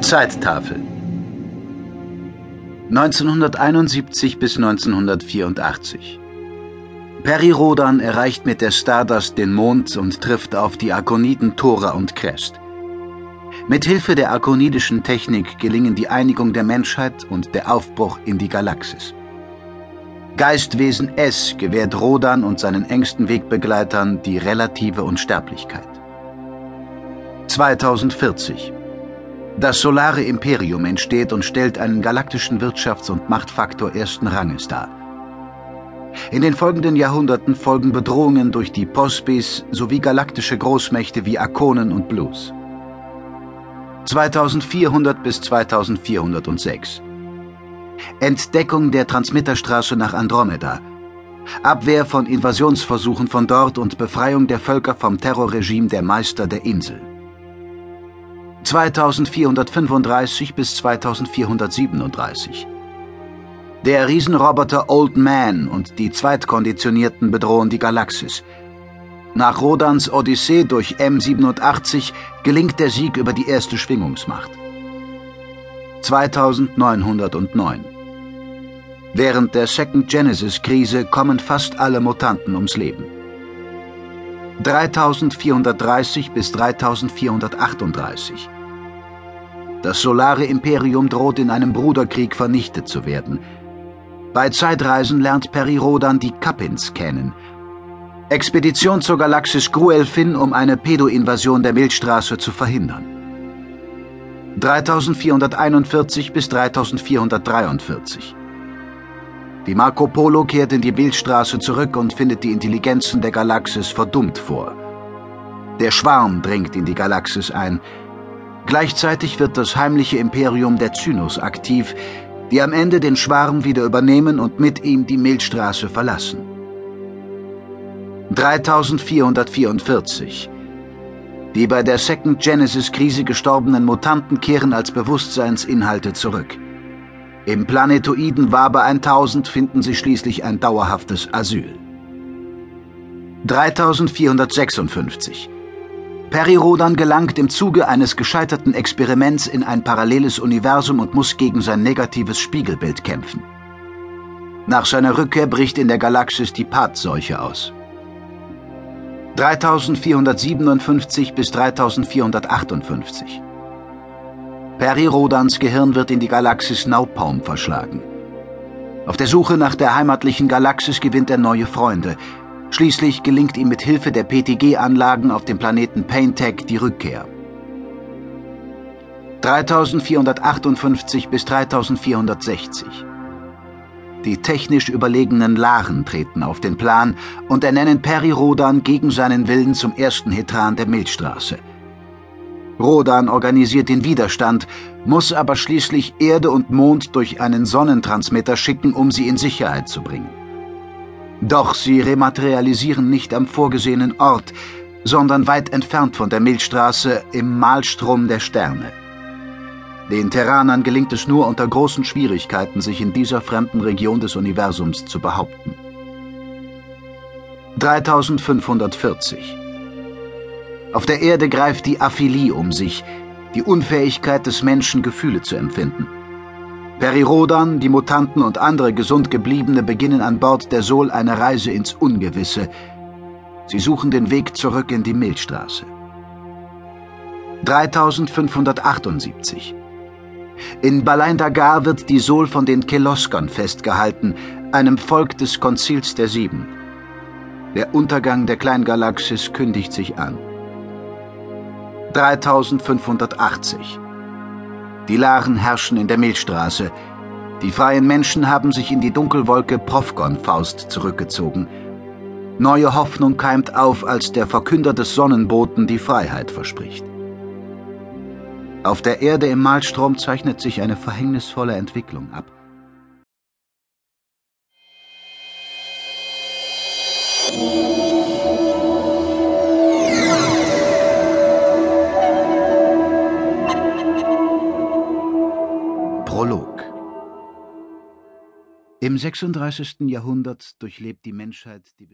Zeittafel 1971 bis 1984 Perry Rodan erreicht mit der Stardust den Mond und trifft auf die Arkoniden Thora und Crest. Mit Hilfe der arkonidischen Technik gelingen die Einigung der Menschheit und der Aufbruch in die Galaxis. Geistwesen S gewährt Rodan und seinen engsten Wegbegleitern die relative Unsterblichkeit. 2040 das solare Imperium entsteht und stellt einen galaktischen Wirtschafts- und Machtfaktor ersten Ranges dar. In den folgenden Jahrhunderten folgen Bedrohungen durch die Pospis sowie galaktische Großmächte wie Akonen und Blues. 2400 bis 2406 Entdeckung der Transmitterstraße nach Andromeda. Abwehr von Invasionsversuchen von dort und Befreiung der Völker vom Terrorregime der Meister der Insel. 2435 bis 2437. Der Riesenroboter Old Man und die Zweitkonditionierten bedrohen die Galaxis. Nach Rodans Odyssee durch M87 gelingt der Sieg über die erste Schwingungsmacht. 2909. Während der Second Genesis-Krise kommen fast alle Mutanten ums Leben. 3430 bis 3438. Das solare Imperium droht in einem Bruderkrieg vernichtet zu werden. Bei Zeitreisen lernt Peri Rodan die Kappins kennen. Expedition zur Galaxis Gruelfin, um eine Pedo-Invasion der Milchstraße zu verhindern. 3441 bis 3443 die Marco Polo kehrt in die Bildstraße zurück und findet die Intelligenzen der Galaxis verdummt vor. Der Schwarm dringt in die Galaxis ein. Gleichzeitig wird das heimliche Imperium der Zynos aktiv, die am Ende den Schwarm wieder übernehmen und mit ihm die Milchstraße verlassen. 3444 Die bei der Second Genesis-Krise gestorbenen Mutanten kehren als Bewusstseinsinhalte zurück. Im Planetoiden Wabe 1000 finden sie schließlich ein dauerhaftes Asyl. 3456 Perirodan gelangt im Zuge eines gescheiterten Experiments in ein paralleles Universum und muss gegen sein negatives Spiegelbild kämpfen. Nach seiner Rückkehr bricht in der Galaxis die Path-Seuche aus. 3457 bis 3458 Perirodans Gehirn wird in die Galaxis Naupaum verschlagen. Auf der Suche nach der heimatlichen Galaxis gewinnt er neue Freunde. Schließlich gelingt ihm mit Hilfe der PTG-Anlagen auf dem Planeten Paintech die Rückkehr. 3458 bis 3460 die technisch überlegenen Laren treten auf den Plan und ernennen Peri Rodan gegen seinen Willen zum ersten Hetran der Milchstraße. Rodan organisiert den Widerstand, muss aber schließlich Erde und Mond durch einen Sonnentransmitter schicken, um sie in Sicherheit zu bringen. Doch sie rematerialisieren nicht am vorgesehenen Ort, sondern weit entfernt von der Milchstraße im Malstrom der Sterne. Den Terranern gelingt es nur unter großen Schwierigkeiten, sich in dieser fremden Region des Universums zu behaupten. 3540 auf der Erde greift die Aphilie um sich, die Unfähigkeit des Menschen, Gefühle zu empfinden. Perirodan, die Mutanten und andere gesund gebliebene beginnen an Bord der Sol eine Reise ins Ungewisse. Sie suchen den Weg zurück in die Milchstraße. 3578 In Balain-Dagar wird die Sol von den Keloskern festgehalten, einem Volk des Konzils der Sieben. Der Untergang der Kleingalaxis kündigt sich an. 3580. Die Laren herrschen in der Milchstraße. Die freien Menschen haben sich in die Dunkelwolke Profgon-Faust zurückgezogen. Neue Hoffnung keimt auf, als der Verkünder des Sonnenboten die Freiheit verspricht. Auf der Erde im Malstrom zeichnet sich eine verhängnisvolle Entwicklung ab. Prolog Im 36. Jahrhundert durchlebt die Menschheit die